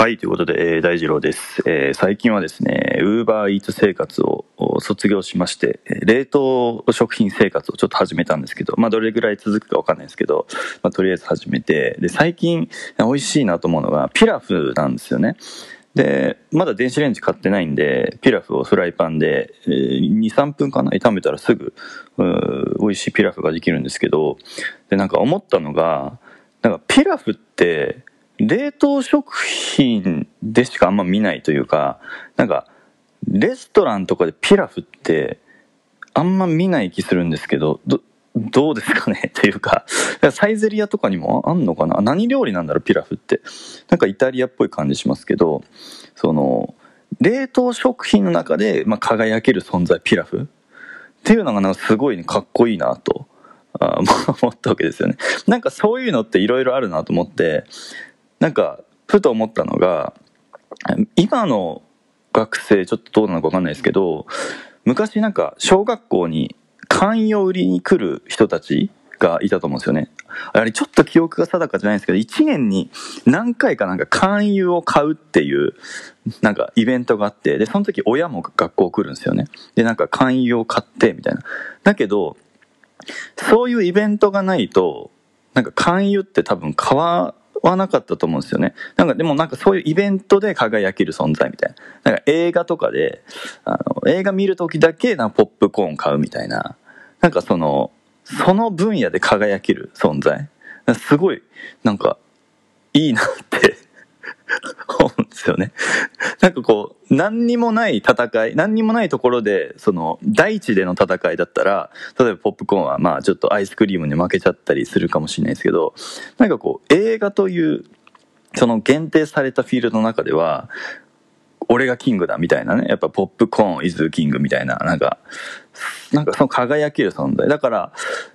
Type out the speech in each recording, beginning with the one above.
はい、ということで、えー大二郎です。えー最近はですね、ウーバーイーツ生活を卒業しまして、冷凍食品生活をちょっと始めたんですけど、まあ、どれぐらい続くかわかんないですけど、まあ、とりあえず始めて、で、最近美味しいなと思うのが、ピラフなんですよね。で、まだ電子レンジ買ってないんで、ピラフをフライパンで、えー2、3分かな炒めたらすぐ、うー美味しいピラフができるんですけど、で、なんか思ったのが、なんかピラフって、冷凍食品でしかあんま見ないというか、なんか、レストランとかでピラフって、あんま見ない気するんですけど、ど、どうですかね？というか、サイゼリアとかにもあんのかな？何料理なんだろう、ピラフって。なんかイタリアっぽい感じしますけど、その、冷凍食品の中で、まあ、輝ける存在、ピラフ？っていうのがなんかすごいね、かっこいいなと。あ思ったわけですよね。なんかそういうのっていろいろあるなと思って、なんか、ふと思ったのが、今の学生、ちょっとどうなのかわかんないですけど、昔なんか小学校に勧誘売りに来る人たちがいたと思うんですよね。あれちょっと記憶が定かじゃないんですけど、1年に何回かなんか勧誘を買うっていう、なんかイベントがあって、で、その時親も学校来るんですよね。で、なんか勧誘を買って、みたいな。だけど、そういうイベントがないと、なんか勧誘って多分変わはなかったと思うんですよね。なんかでもなんかそういうイベントで輝ける存在みたいな。なんか映画とかで、あの、映画見るときだけなポップコーン買うみたいな。なんかその、その分野で輝ける存在。すごい、なんか、いいなって 思うんですよね。なんかこう、何にもない戦い、何にもないところで、その、大地での戦いだったら、例えばポップコーンはまあちょっとアイスクリームに負けちゃったりするかもしれないですけど、なんかこう、映画という、その限定されたフィールドの中では、俺がキングだみたいなね、やっぱポップコーンイズキングみたいな、なんか、なんかその輝ける存在。だから、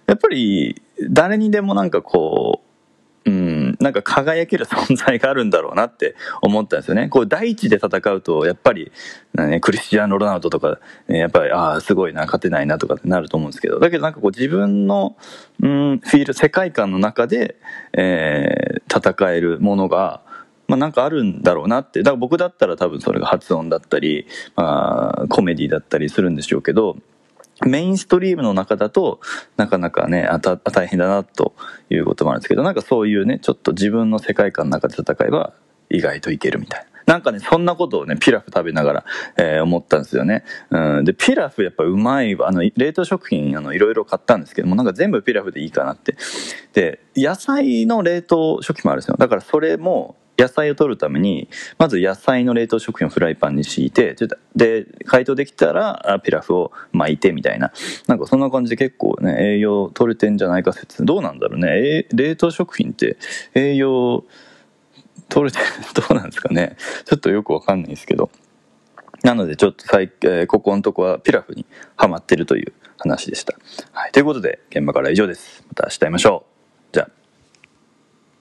やっぱり誰にでもなんかこう、なんか輝ける存在があるんだろうなって思ったんですよね。こう、大地で戦うと、やっぱり、ね、クリスチアーノ・ロナウドとか、ねやっぱり、ああ、すごいな、勝てないなとかってなると思うんですけど、だけどなんかこう自分の、うん、フィール、世界観の中で、えー戦えるものが、まあなんかあるんだろうなって。だから僕だったら多分それが発音だったり、まあコメディだったりするんでしょうけど、メインストリームの中だとなかなかねあた大変だなということもあるんですけどなんかそういうねちょっと自分の世界観の中で戦えば意外といけるみたいな。なんかねそんなことをねピラフ食べながら、えー思ったんですよね、うん、でピラフやっぱうまいあの冷凍食品あのいろいろ買ったんですけどもなんか全部ピラフでいいかなって。で野菜の冷凍食品もあるんですよ。だからそれも野菜を取るためにまず野菜の冷凍食品をフライパンに敷いてで解凍できたらピラフを巻いてみたいな。なんかそんな感じで結構ね栄養取れてんじゃないか説。どうなんだろうね。冷凍食品って栄養取れて どうなんですかね。ちょっとよくわかんないですけど。なのでちょっと最、えーここのとこはピラフにハマってるという話でした、はい、ということで現場から以上です。また明日会いましょう。じゃあ。